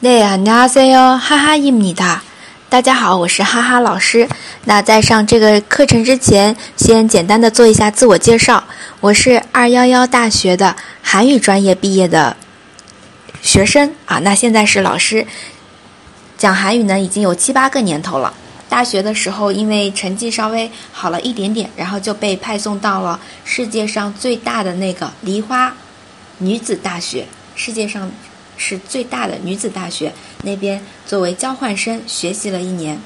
네안녕하세요하하입니다大家好，我是哈哈老师。那在上这个课程之前，先简单的做一下自我介绍。我是二幺幺大学的韩语专业毕业的学生啊。那现在是老师，讲韩语呢已经有七八个年头了。大学的时候，因为成绩稍微好了一点点，然后就被派送到了世界上最大的那个梨花女子大学，世界上 是最大的女子大学那边作为交换生学习了一年。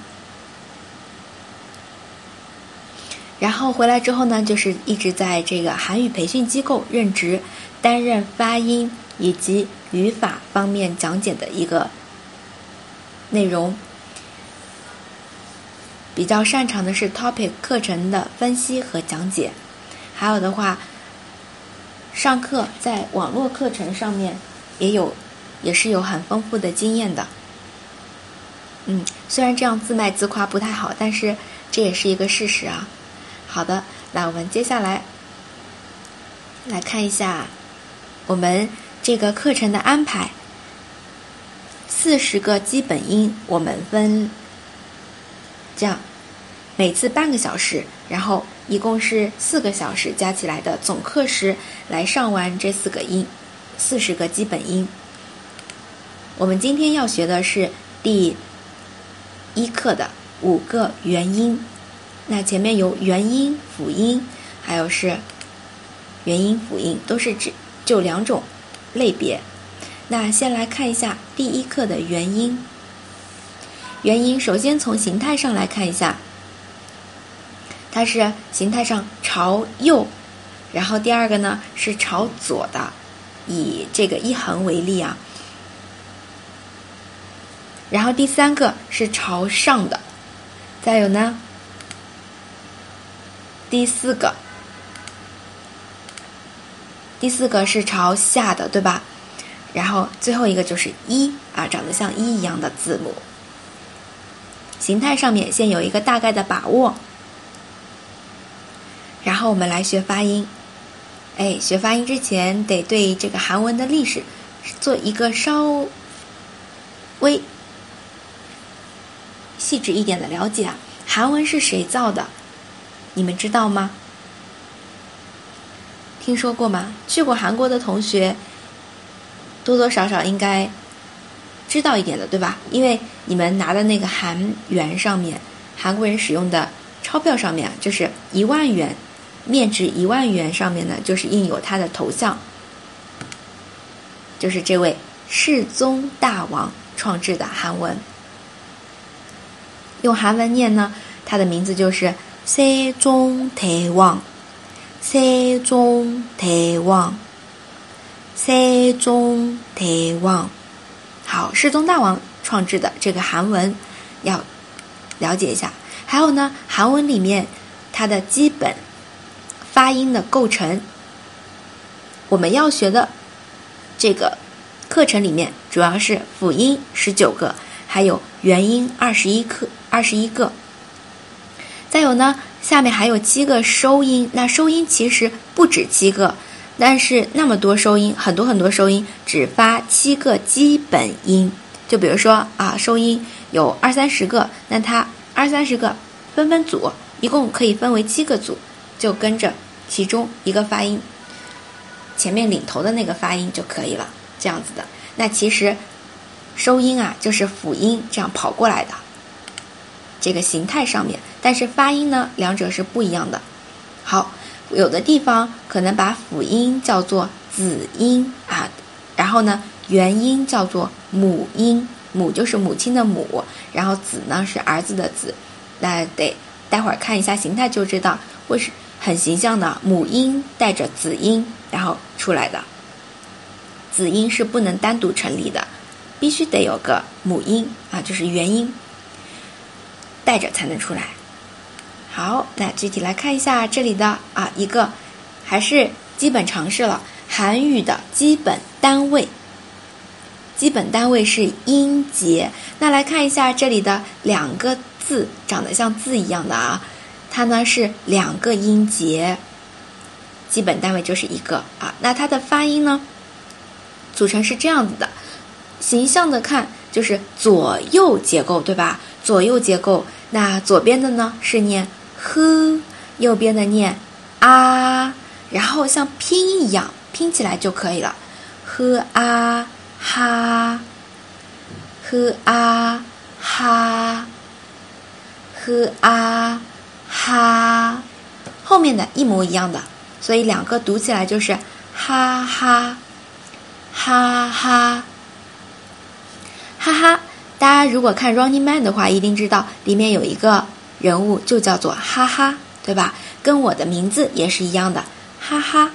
然后回来之后呢，就是一直在这个韩语培训机构任职，担任发音以及语法方面讲解的一个内容。比较擅长的是 topic 课程的分析和讲解，还有的话，上课在网络课程上面也有，也是有很丰富的经验的。嗯，虽然这样自卖自夸不太好，但是这也是一个事实啊。好的，那我们接下来来看一下我们这个课程的安排，四十个基本音，我们分。这样，每次半个小时，然后一共是四个小时加起来的总课时来上完这四个音，四十个基本音。我们今天要学的是第一课的五个元音，那前面有元音、辅音，还有是元音、辅音，都是指就两种类别。那先来看一下第一课的元音。元音首先从形态上来看一下，它是形态上朝右，然后第二个呢是朝左的，以这个一横为例啊，然后第三个是朝上的，再有呢，第四个，第四个是朝下的，对吧？然后最后一个就是一啊，长得像一一样的字母。形态上面先有一个大概的把握，然后我们来学发音。哎，学发音之前得对这个韩文的历史做一个稍微细致一点的了解啊。韩文是谁造的？你们知道吗？听说过吗？去过韩国的同学多多少少应该。知道一点的，对吧？因为你们拿的那个韩元上面，韩国人使用的钞票上面啊，就是一万元，面值一万元上面呢，就是印有他的头像，就是这位世宗大王创制的韩文。用韩文念呢，他的名字就是世宗大王，世宗大王，世宗大王。好，世宗大王创制的这个韩文，要了解一下。还有呢，韩文里面它的基本发音的构成，我们要学的这个课程里面主要是辅音十九个，还有元音二十一课二十一个。再有呢，下面还有七个收音，那收音其实不止七个。但是那么多收音，很多很多收音，只发七个基本音。就比如说啊，收音有二三十个，那它二三十个分分组，一共可以分为七个组，就跟着其中一个发音前面领头的那个发音就可以了，这样子的。那其实收音啊，就是辅音这样跑过来的这个形态上面，但是发音呢，两者是不一样的。好。有的地方可能把辅音叫做子音啊，然后呢元音叫做母音，母就是母亲的母，然后子呢是儿子的子，那得待会儿看一下形态就知道，会是很形象的母音带着子音然后出来的，子音是不能单独成立的，必须得有个母音啊，就是元音带着才能出来。好，那具体来看一下这里的啊一个，还是基本常识了。韩语的基本单位，基本单位是音节。那来看一下这里的两个字，长得像字一样的啊，它呢是两个音节，基本单位就是一个啊。那它的发音呢，组成是这样子的，形象的看就是左右结构，对吧？左右结构，那左边的呢是念呵，右边的念啊，然后像拼音一样拼起来就可以了，呵啊哈，呵啊哈，呵啊哈，后面的一模一样的，所以两个读起来就是哈哈，哈哈，哈哈。大家如果看《Running Man》的话，一定知道里面有一个人物就叫做哈哈，对吧？跟我的名字也是一样的，哈哈。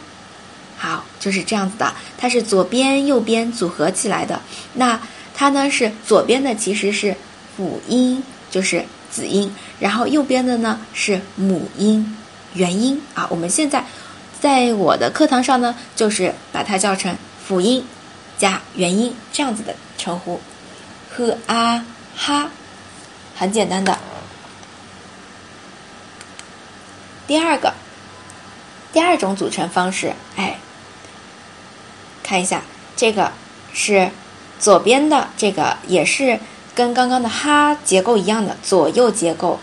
好，就是这样子的，它是左边右边组合起来的。那它呢是左边的其实是辅音，就是子音，然后右边的呢是母音元音啊。我们现在在我的课堂上呢，就是把它叫成辅音加元音这样子的称呼。啊哈，很简单的。第二个，第二种组成方式，哎，看一下这个是左边的这个也是跟刚刚的哈结构一样的左右结构，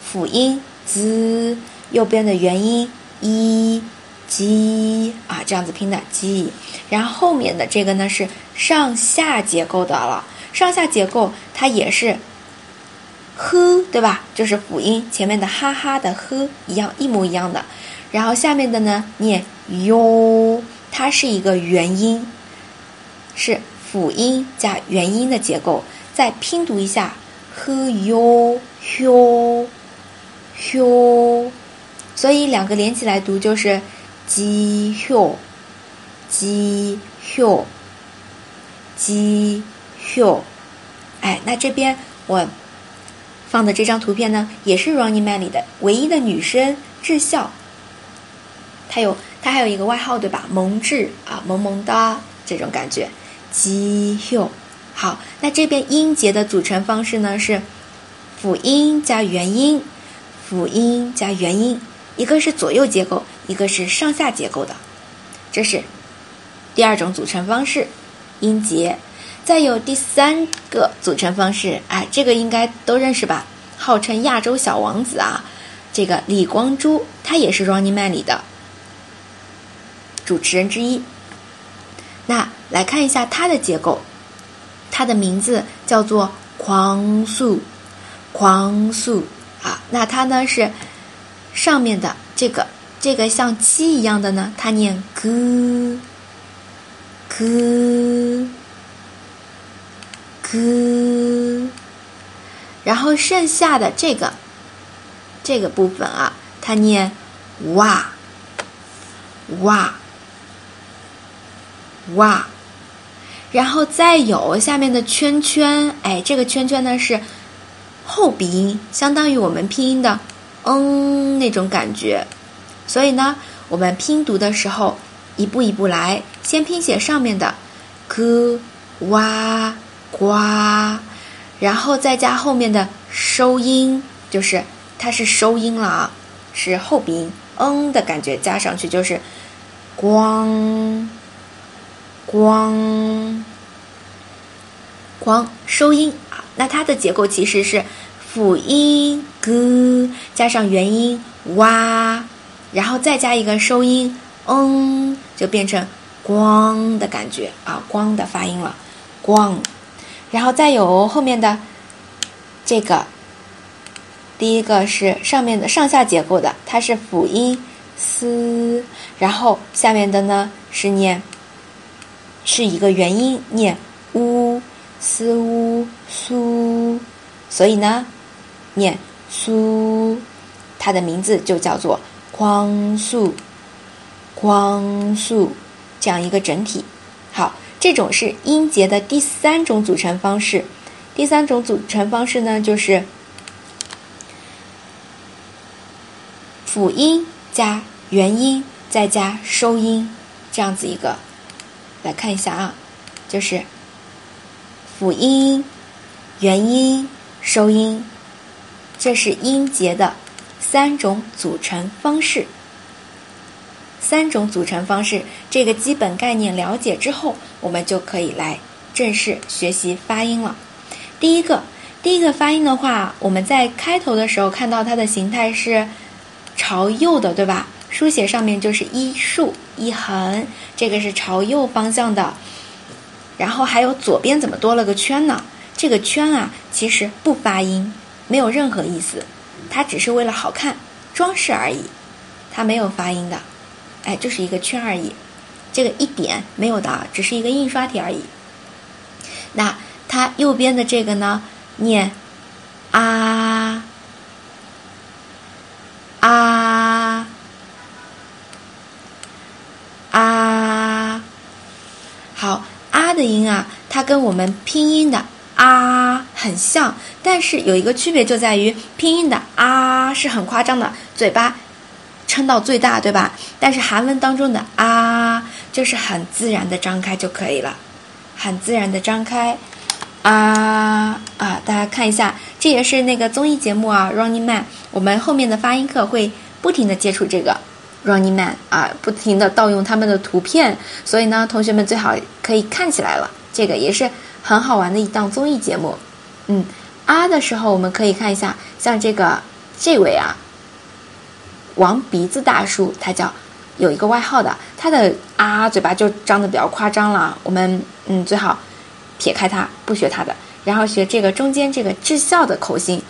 辅音 z，右边的元音 i j 啊，这样子拼的 j，然后后面的这个呢是上下结构的了。上下结构它也是，呵，对吧？就是辅音前面的哈哈的呵一样，一模一样的。然后下面的呢，念哟，它是一个元音，是辅音加元音的结构。再拼读一下，呵哟哟哟，所以两个连起来读就是鸡哟鸡哟鸡。哟，哎，那这边我放的这张图片呢，也是《Running Man》里的唯一的女生智孝。她有，她还有一个外号，对吧？萌智啊，萌萌哒这种感觉。吉哟，好，那这边音节的组成方式呢是辅音加元音，辅音加元音，一个是左右结构，一个是上下结构的，这是第二种组成方式，音节。再有第三个组成方式，哎，这个应该都认识吧？号称亚洲小王子啊，这个李光洙，他也是《Running Man》里的主持人之一。那来看一下他的结构，他的名字叫做狂速，狂速啊。那他呢是上面的这个这个像七一样的呢，他念哥哥。g，然后剩下的这个这个部分啊，它念哇哇哇，然后再有下面的圈圈，哎，这个圈圈呢是后鼻音，相当于我们拼音的嗯那种感觉，所以呢，我们拼读的时候一步一步来，先拼写上面的 g 哇。呱，然后再加后面的收音，就是它是收音了啊，是后鼻音，嗯的感觉加上去就是光光光收音啊。那它的结构其实是辅音 g 加上元音哇，然后再加一个收音嗯，就变成光的感觉啊，光的发音了，光。然后再有后面的这个，第一个是上面的上下结构的，它是辅音 s，然后下面的呢是念是一个元音念 u s u su，所以呢念苏，它的名字就叫做光速，光速这样一个整体，这种是音节的第三种组成方式，第三种组成方式呢，就是辅音加元音再加收音，这样子一个，来看一下啊，就是辅音、元音、收音，这是音节的三种组成方式。三种组成方式，这个基本概念了解之后，我们就可以来正式学习发音了。第一个，第一个发音的话，我们在开头的时候看到它的形态是朝右的，对吧？书写上面就是一竖一横，这个是朝右方向的。然后还有左边怎么多了个圈呢？这个圈啊，其实不发音，没有任何意思，它只是为了好看、装饰而已，它没有发音的，哎，就是一个圈而已。这个一点没有的啊，只是一个印刷体而已。那它右边的这个呢，念啊啊啊，好啊的音啊，它跟我们拼音的啊很像，但是有一个区别就在于拼音的啊是很夸张的，嘴巴撑到最大，对吧？但是韩文当中的啊就是很自然的张开就可以了。很自然的张开，啊啊！大家看一下，这也是那个综艺节目啊，Running Man。我们后面的发音课会不停的接触这个 Running Man 啊，不停的盗用他们的图片，所以呢，同学们最好可以看起来了。这个也是很好玩的一档综艺节目。嗯，啊的时候我们可以看一下，像这个这位啊，王鼻子大叔，他叫。有一个外号的，他的啊嘴巴就张的比较夸张了。我们嗯最好撇开他，不学他的，然后学这个中间这个智孝的口型，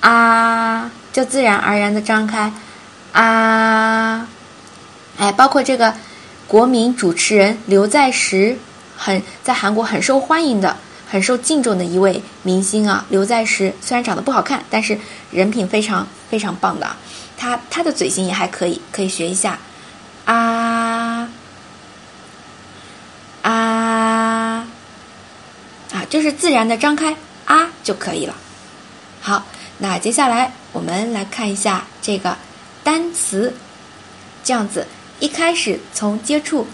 啊就自然而然的张开，啊，哎，包括这个国民主持人刘在石，很在韩国很受欢迎的、很受敬重的一位明星啊。刘在石虽然长得不好看，但是人品非常非常棒的，他他的嘴型也还可以，可以学一下。啊啊啊！就是自然的张开啊就可以了。好，那接下来我们来看一下这个单词，这样子一开始从接触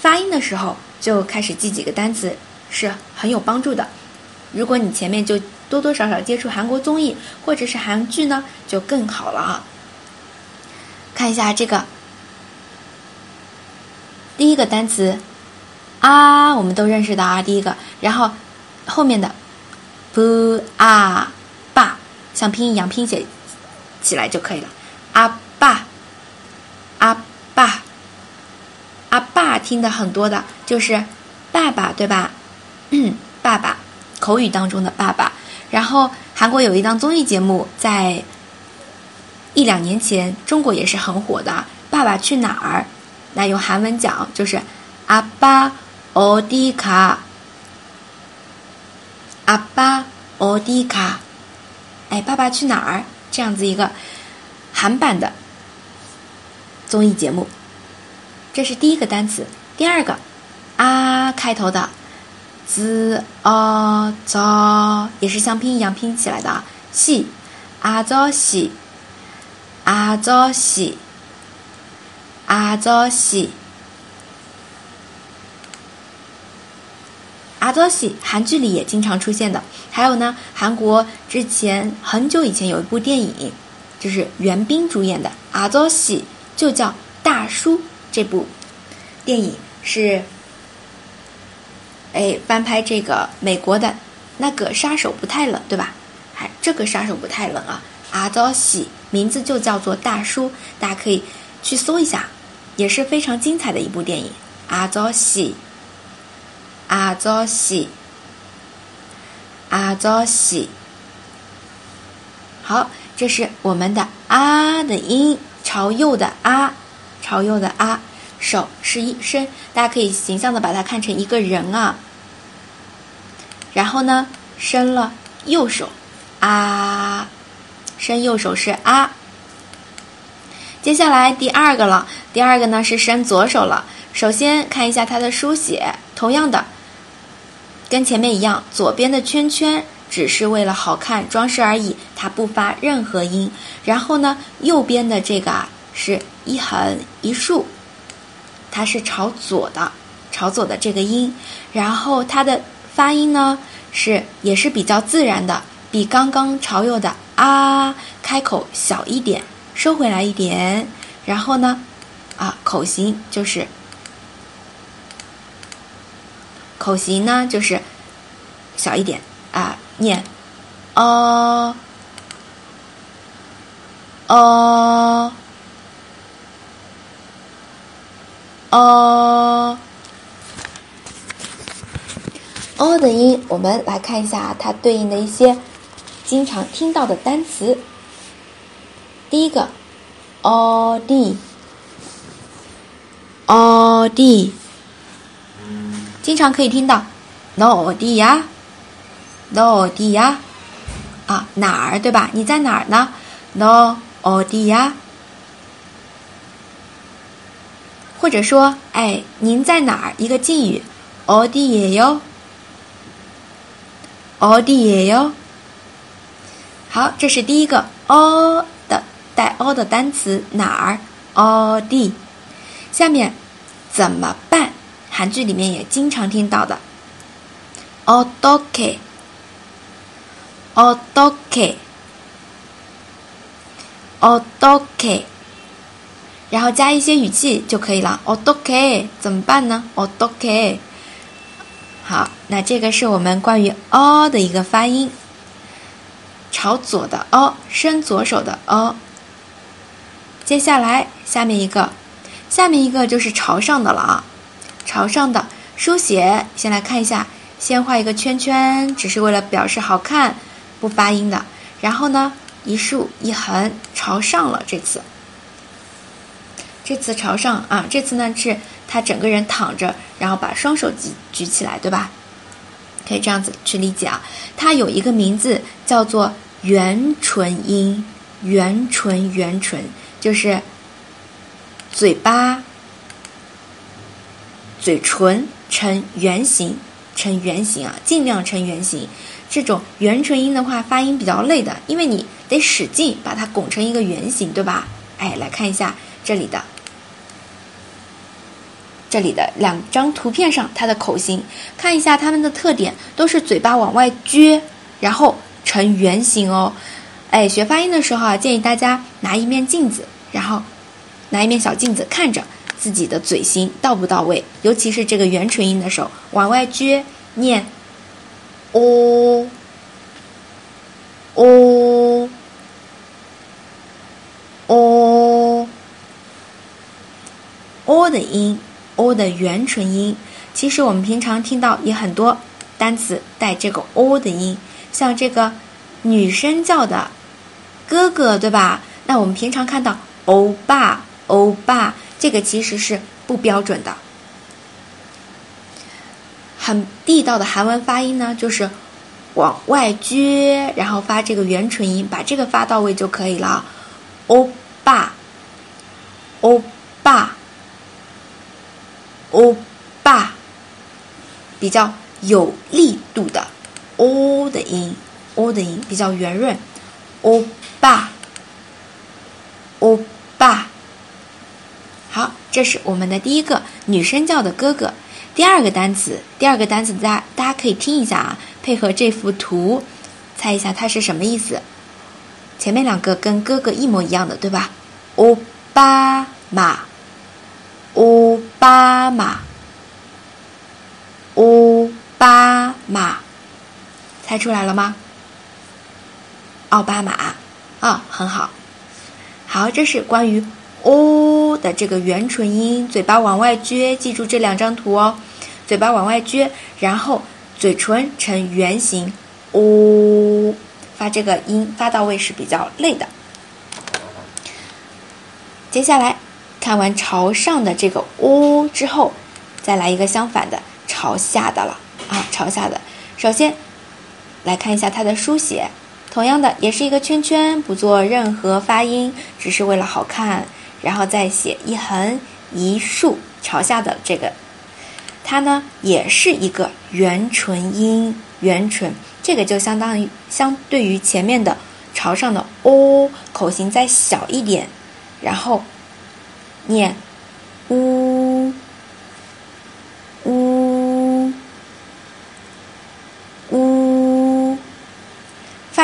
发音的时候就开始记几个单词是很有帮助的。如果你前面就多多少少接触韩国综艺或者是韩剧呢，就更好了啊。看一下这个。第一个单词，啊，我们都认识的啊，第一个，然后后面的，bu 啊爸，像拼音一样拼写起来就可以了，阿爸，阿爸，阿爸听的很多的就是爸爸，对吧？爸爸，口语当中的爸爸。然后韩国有一档综艺节目，在一两年前，中国也是很火的，《爸爸去哪儿》。那用韩文讲就是阿爸奥迪卡，阿爸奥迪卡，哎，爸爸去哪儿？这样子一个韩版的综艺节目，这是第一个单词。第二个啊开头的，z a z 也是像拼音一样拼起来的，西阿 z 西阿 z 西。阿佐西，阿佐西，韩剧里也经常出现的。还有呢，韩国之前很久以前有一部电影，就是袁彬主演的《阿佐西》，就叫《大叔》。这部电影是哎翻拍这个美国的那个杀手不太冷，对吧？哎，这个杀手不太冷啊。阿佐西名字就叫做《大叔》，大家可以去搜一下。也是非常精彩的一部电影，阿佐西，阿佐西，阿佐西。好，这是我们的啊的音，朝右的啊，朝右的啊，手是一伸，大家可以形象的把它看成一个人啊。然后呢，伸了右手，啊，伸右手是啊。接下来第二个了，第二个呢是伸左手了。首先看一下它的书写，同样的，跟前面一样，左边的圈圈只是为了好看装饰而已，它不发任何音。然后呢，右边的这个啊是一横一竖，它是朝左的，朝左的这个音。然后它的发音呢是也是比较自然的，比刚刚朝右的啊开口小一点。收回来一点，然后呢，啊，口型就是口型呢就是小一点啊，念哦哦哦。哦的音，我们来看一下它对应的一些经常听到的单词。第一个，哦地，哦地，经常可以听到，哪地呀，哪地呀，啊哪儿对吧？你在哪儿呢？哪地呀？或者说，哎，您在哪儿？一个敬语，어디예 요？ 어디예 요？ 好，这是第一个哦。带 o 的单词哪儿？o d，下面怎么办？韩剧里面也经常听到的，o d o k e o d o k e o d o k e 然后加一些语气就可以了。o d o k e 怎么办呢？o d o k e 好，那这个是我们关于 o 的一个发音，朝左的 o，伸左手的 o。接下来，下面一个，下面一个就是朝上的了啊，朝上的书写，先来看一下，先画一个圈圈，只是为了表示好看，不发音的。然后呢，一竖一横，朝上了。这次，这次朝上啊，这次呢是他整个人躺着，然后把双手举举起来，对吧？可以这样子去理解啊。它有一个名字叫做圆唇音，圆唇，圆唇。就是嘴巴、嘴唇呈圆形，呈圆形啊，尽量呈圆形。这种圆唇音的话，发音比较累的，因为你得使劲把它拱成一个圆形，对吧？哎，来看一下这里的，这里的两张图片上它的口型，看一下它们的特点，都是嘴巴往外撅，然后成圆形哦。哎，学发音的时候啊，建议大家拿一面镜子。然后，拿一面小镜子看着自己的嘴型到不到位，尤其是这个圆唇音的时候，往外撅，念，哦，哦，哦，哦的音，哦的圆唇音。其实我们平常听到也很多单词带这个哦的音，像这个女生叫的哥哥，对吧？那我们平常看到。欧巴，欧巴，这个其实是不标准的。很地道的韩文发音呢，就是往外撅，然后发这个圆唇音，把这个发到位就可以了。欧巴，欧巴，欧巴，比较有力度的“”音，“欧”的音比较圆润。欧巴，欧。爸，好，这是我们的第一个女生叫的哥哥。第二个单词，第二个单词，大家大家可以听一下啊，配合这幅图，猜一下它是什么意思。前面两个跟哥哥一模一样的，对吧？欧巴马，欧巴马，欧巴马，猜出来了吗？奥巴马啊，很好。好，这是关于“哦”的这个圆唇音，嘴巴往外撅，记住这两张图哦。嘴巴往外撅，然后嘴唇呈圆形，“哦”，发这个音发到位是比较累的。接下来看完朝上的这个“哦”之后，再来一个相反的朝下的了啊，朝下的。首先来看一下它的书写。同样的，也是一个圈圈，不做任何发音，只是为了好看，然后再写一横一竖朝下的这个，它呢也是一个圆唇音，圆唇，这个就相当于相对于前面的朝上的哦，口型再小一点，然后念呜呜。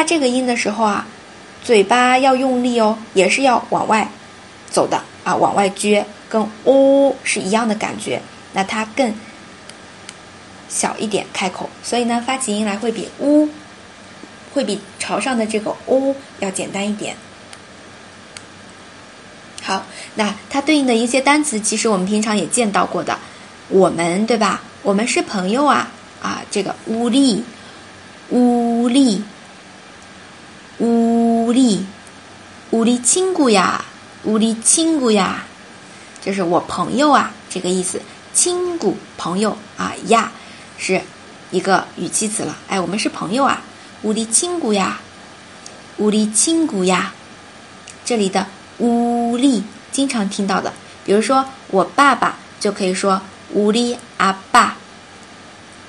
发这个音的时候啊，嘴巴要用力哦，也是要往外走的啊，往外撅，跟哦是一样的感觉。那它更小一点开口，所以呢，发起音来会比呜会比朝上的这个哦要简单一点。好，那它对应的一些单词，其实我们平常也见到过的，我们对吧？我们是朋友啊啊，这个乌力，乌力，乌力，乌力亲姑呀，乌力亲姑呀，就是我朋友啊，这个意思。亲姑朋友啊呀，是一个语气词了。哎，我们是朋友啊，乌力亲姑呀，乌力亲姑呀，这里的。乌力经常听到的，比如说我爸爸就可以说乌力阿爸，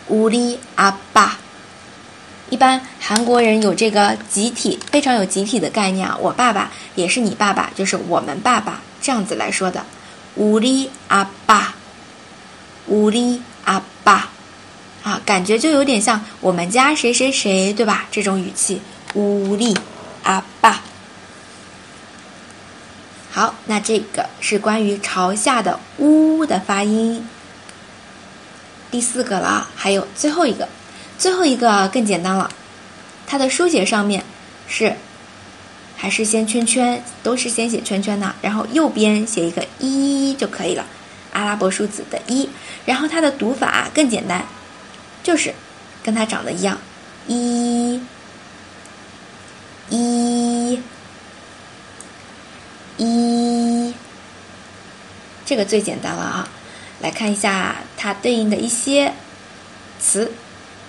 乌力阿爸。一般韩国人有这个集体，非常有集体的概念啊。我爸爸也是你爸爸，就是我们爸爸这样子来说的。乌力阿爸，乌力阿爸，啊，感觉就有点像我们家谁谁谁，对吧？这种语气，乌力阿爸。好，那这个是关于朝下的“乌”的发音。第四个了，还有最后一个，最后一个更简单了，它的书写上面是还是先圈圈，都是先写圈圈的，然后右边写一个一就可以了，阿拉伯数字的一。然后它的读法更简单，就是跟它长得一样，一，一。一，这个最简单了啊！来看一下它对应的一些词。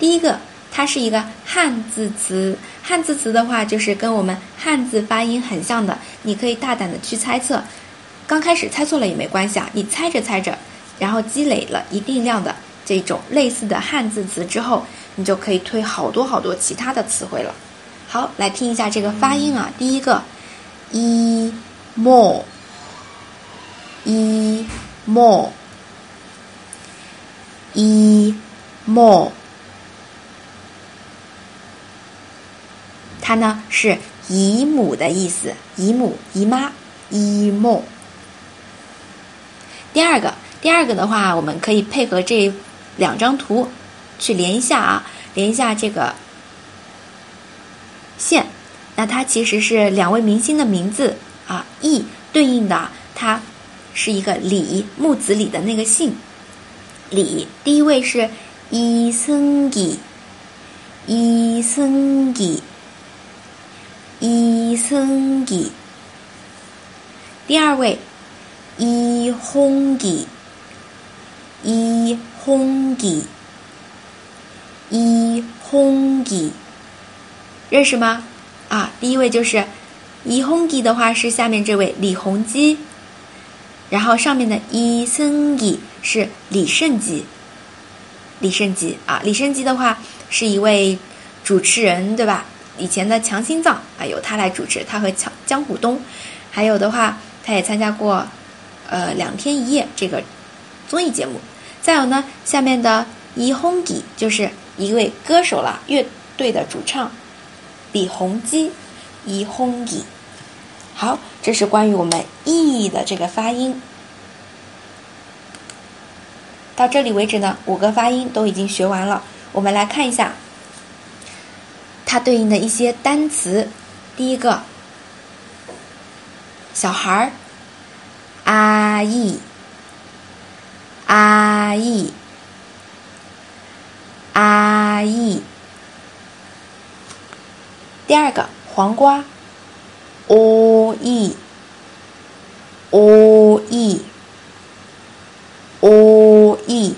第一个，它是一个汉字词。汉字词的话，就是跟我们汉字发音很像的。你可以大胆的去猜测，刚开始猜错了也没关系啊。你猜着猜着，然后积累了一定量的这种类似的汉字词之后，你就可以推好多好多其他的词汇了。好，来听一下这个发音啊。第一个，一。more，一 more，一 more，它呢是姨母的意思，姨母、姨妈，姨母。第二个，第二个的话，我们可以配合这两张图去连一下啊，连一下这个线，那它其实是两位明星的名字。啊，义对应的它是一个李木子李的那个姓，李第一位是伊森吉，伊森吉，伊森吉，第二位伊轰吉，伊轰吉，伊轰吉，认识吗？啊，第一位就是。李弘基的话是下面这位李弘基，然后上面的伊森基是李胜基。李胜基啊，李胜基的话是一位主持人，对吧？以前的强心脏啊，由他来主持，他和强江虎东，还有的话，他也参加过呃两天一夜这个综艺节目。再有呢，下面的伊弘基就是一位歌手了，乐队的主唱李弘基，伊弘基。好，这是关于我们 “e” 的这个发音。到这里为止呢，五个发音都已经学完了。我们来看一下它对应的一些单词。第一个，小孩儿，阿姨，阿姨，阿姨。第二个，黄瓜。o e o e o e，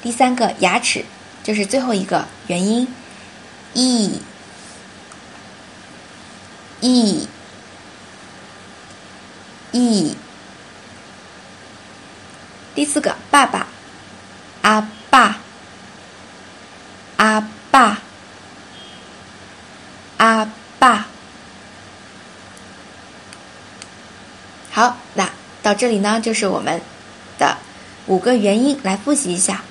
第三个牙齿就是最后一个元音 e e e，第四个爸爸阿爸阿爸阿爸。好，那到这里呢，就是我们的五个元音，来复习一下。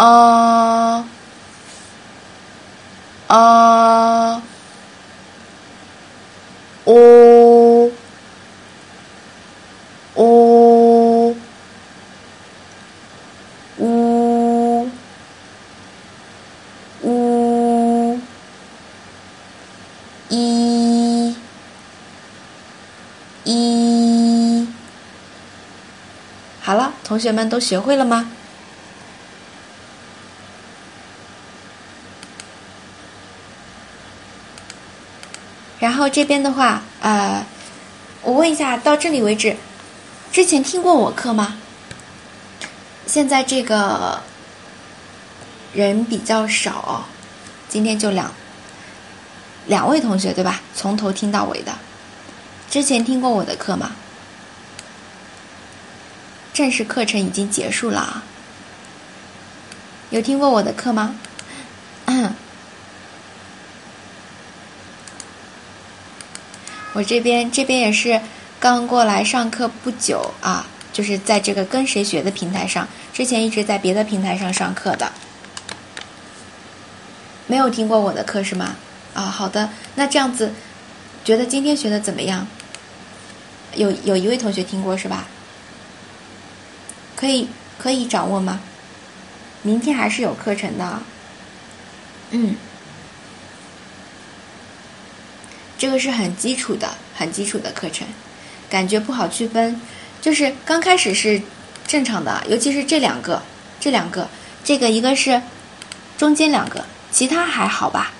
啊啊哦呜呜呜一一。好了同学们都学会了吗？然后这边的话，呃，我问一下，到这里为止，之前听过我课吗？现在这个人比较少，今天就两两位同学对吧？从头听到尾的，之前听过我的课吗？正式课程已经结束了啊，有听过我的课吗？我这边这边也是刚过来上课不久啊，就是在这个跟谁学的平台上，之前一直在别的平台上上课的，没有听过我的课是吗？啊，好的，那这样子，觉得今天学的怎么样？有有一位同学听过是吧？可以可以掌握吗？明天还是有课程的，嗯。这个是很基础的、很基础的课程，感觉不好区分。就是刚开始是正常的，尤其是这两个，这两个，这个一个是中间两个，其他还好吧？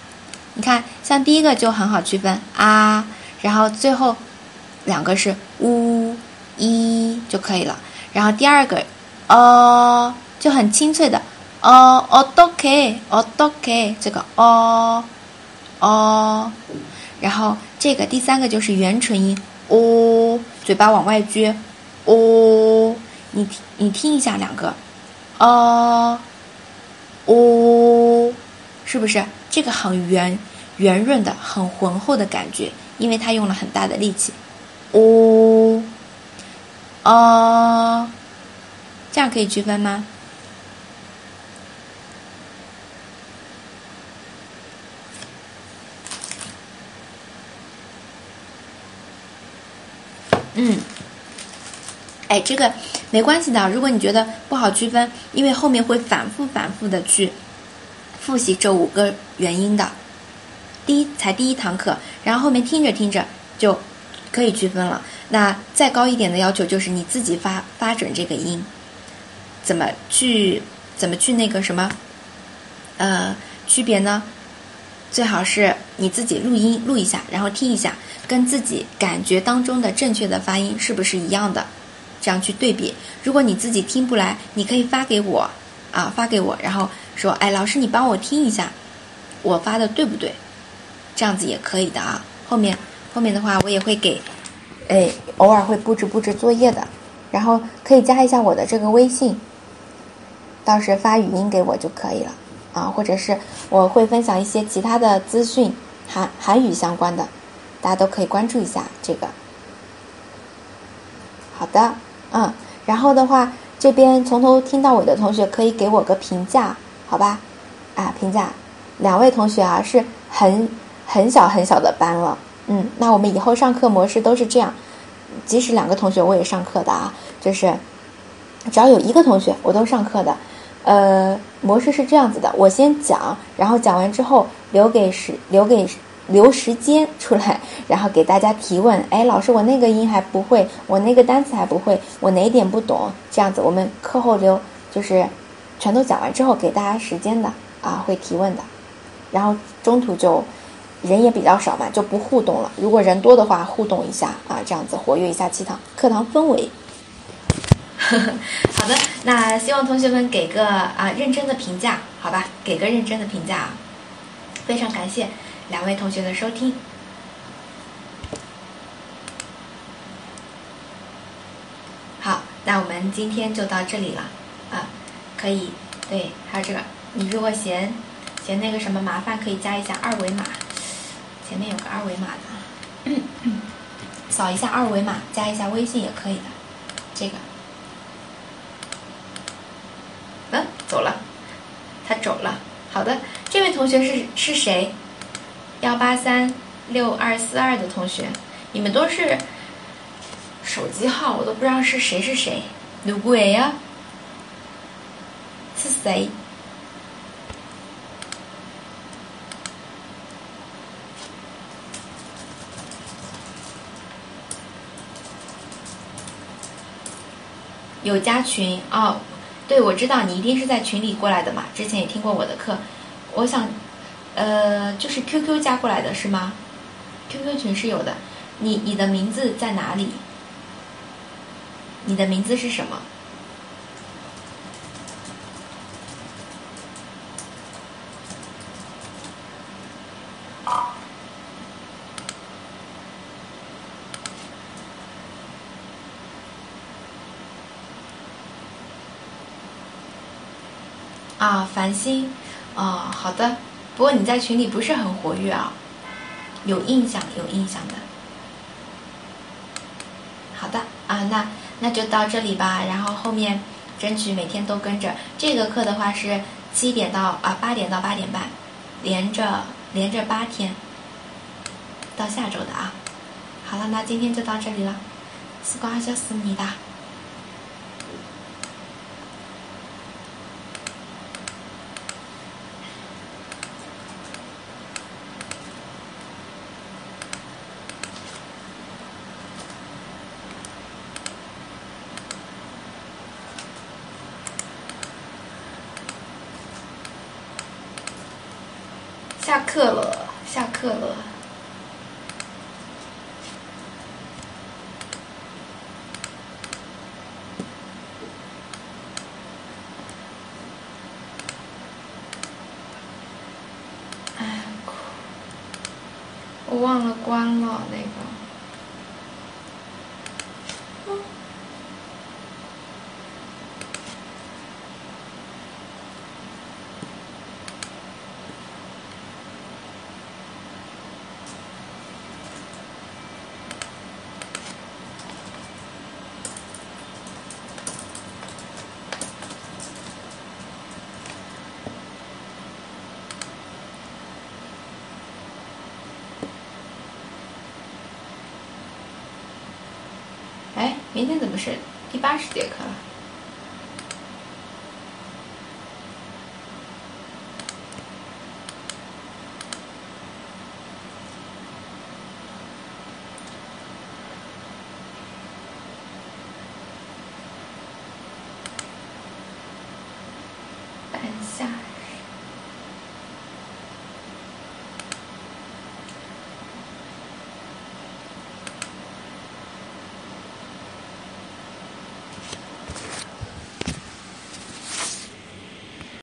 你看，像第一个就很好区分啊，然后最后两个是呜一就可以了。然后第二个哦就很清脆的哦哦都可以哦都可以，这个哦哦。然后这个第三个就是元唇音，哦，嘴巴往外撅，哦，你你听一下两个，哦，哦，是不是这个很圆圆润的、很浑厚的感觉？因为它用了很大的力气，哦，哦，这样可以区分吗？嗯，哎，这个没关系的。如果你觉得不好区分，因为后面会反复反复的去复习这五个元音的，第一才第一堂课，然后后面听着听着就可以区分了。那再高一点的要求就是你自己发发准这个音，怎么去怎么去那个什么，呃，区别呢？最好是你自己录音录一下，然后听一下，跟自己感觉当中的正确的发音是不是一样的，这样去对比。如果你自己听不来，你可以发给我，啊，发给我，然后说，哎，老师你帮我听一下，我发的对不对？这样子也可以的啊。后面后面的话我也会给，哎，偶尔会布置布置作业的，然后可以加一下我的这个微信，到时发语音给我就可以了。啊，或者是我会分享一些其他的资讯，韩韩语相关的，大家都可以关注一下这个。好的，嗯，然后的话，这边从头听到尾的同学可以给我个评价，好吧？啊，评价，两位同学啊是很很小很小的班了，嗯，那我们以后上课模式都是这样，即使两个同学我也上课的啊，就是只要有一个同学我都上课的。呃，模式是这样子的，我先讲，然后讲完之后留给时留给留时间出来，然后给大家提问。哎，老师，我那个音还不会，我那个单词还不会，我哪点不懂？这样子，我们课后留就是全都讲完之后给大家时间的啊，会提问的。然后中途就人也比较少嘛，就不互动了。如果人多的话，互动一下啊，这样子活跃一下气堂课堂氛围。好的，那希望同学们给个啊认真的评价，好吧？给个认真的评价啊！非常感谢两位同学的收听。好，那我们今天就到这里了啊！可以，对，还有这个，你如果嫌嫌那个什么麻烦，可以加一下二维码，前面有个二维码的，扫一下二维码，加一下微信也可以的，这个。嗯，走了，他走了。好的，这位同学是是谁？幺八三六二四二的同学，你们都是手机号，我都不知道是谁是谁。누구예 요？ 是谁？ 有加群哦， 对，我知道你一定是在群里过来的嘛，之前也听过我的课。我想，呃，就是 QQ 加过来的是吗？QQ 群是有的。你你的名字在哪里？你的名字是什么？啊，繁星，哦，好的。不过你在群里不是很活跃啊，有印象，有印象的。好的，啊，那那就到这里吧。然后后面争取每天都跟着。这个课的话是七点到啊八点到八点半，连着连着八天，到下周的啊。好了，那今天就到这里了，时光消失你的。课了，下课了。哎，我忘了关了那个。哎，明天怎么是第八十节课了？